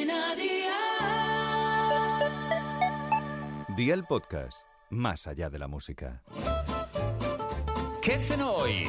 Cadena Dial. Día el podcast, más allá de la música. ¿Qué cenó hoy?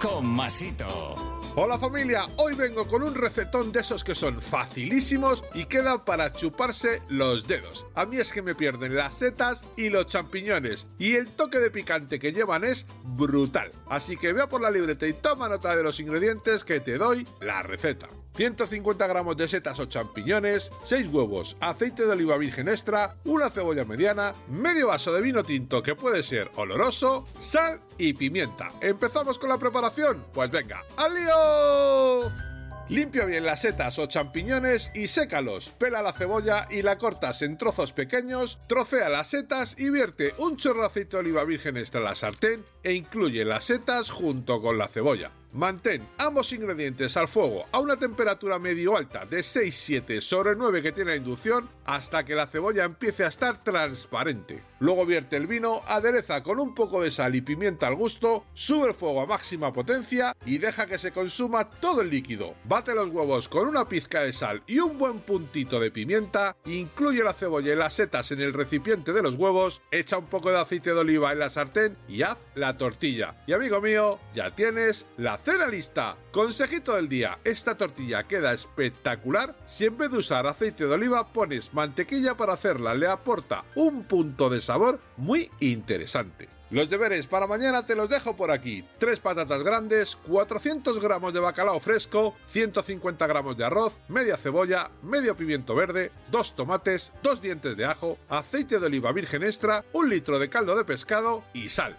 Con Masito. Hola familia, hoy vengo con un recetón de esos que son facilísimos y quedan para chuparse los dedos. A mí es que me pierden las setas y los champiñones y el toque de picante que llevan es brutal. Así que vea por la libreta y toma nota de los ingredientes que te doy la receta. 150 gramos de setas o champiñones, 6 huevos, aceite de oliva virgen extra, una cebolla mediana, medio vaso de vino tinto que puede ser oloroso, sal y pimienta. ¿Empezamos con la preparación? Pues venga, ¡al lío! Limpia bien las setas o champiñones y sécalos. Pela la cebolla y la cortas en trozos pequeños, trocea las setas y vierte un chorro de oliva virgen extra en la sartén e incluye las setas junto con la cebolla. Mantén ambos ingredientes al fuego a una temperatura medio alta de 6-7 sobre 9 que tiene la inducción hasta que la cebolla empiece a estar transparente. Luego vierte el vino, adereza con un poco de sal y pimienta al gusto, sube el fuego a máxima potencia y deja que se consuma todo el líquido. Bate los huevos con una pizca de sal y un buen puntito de pimienta, incluye la cebolla y las setas en el recipiente de los huevos, echa un poco de aceite de oliva en la sartén y haz la tortilla. Y amigo mío, ya tienes la cena lista. Consejito del día, esta tortilla queda espectacular si en vez de usar aceite de oliva pones mantequilla para hacerla, le aporta un punto de sabor muy interesante. Los deberes para mañana te los dejo por aquí. 3 patatas grandes, 400 gramos de bacalao fresco, 150 gramos de arroz, media cebolla, medio pimiento verde, 2 tomates, 2 dientes de ajo, aceite de oliva virgen extra, un litro de caldo de pescado y sal.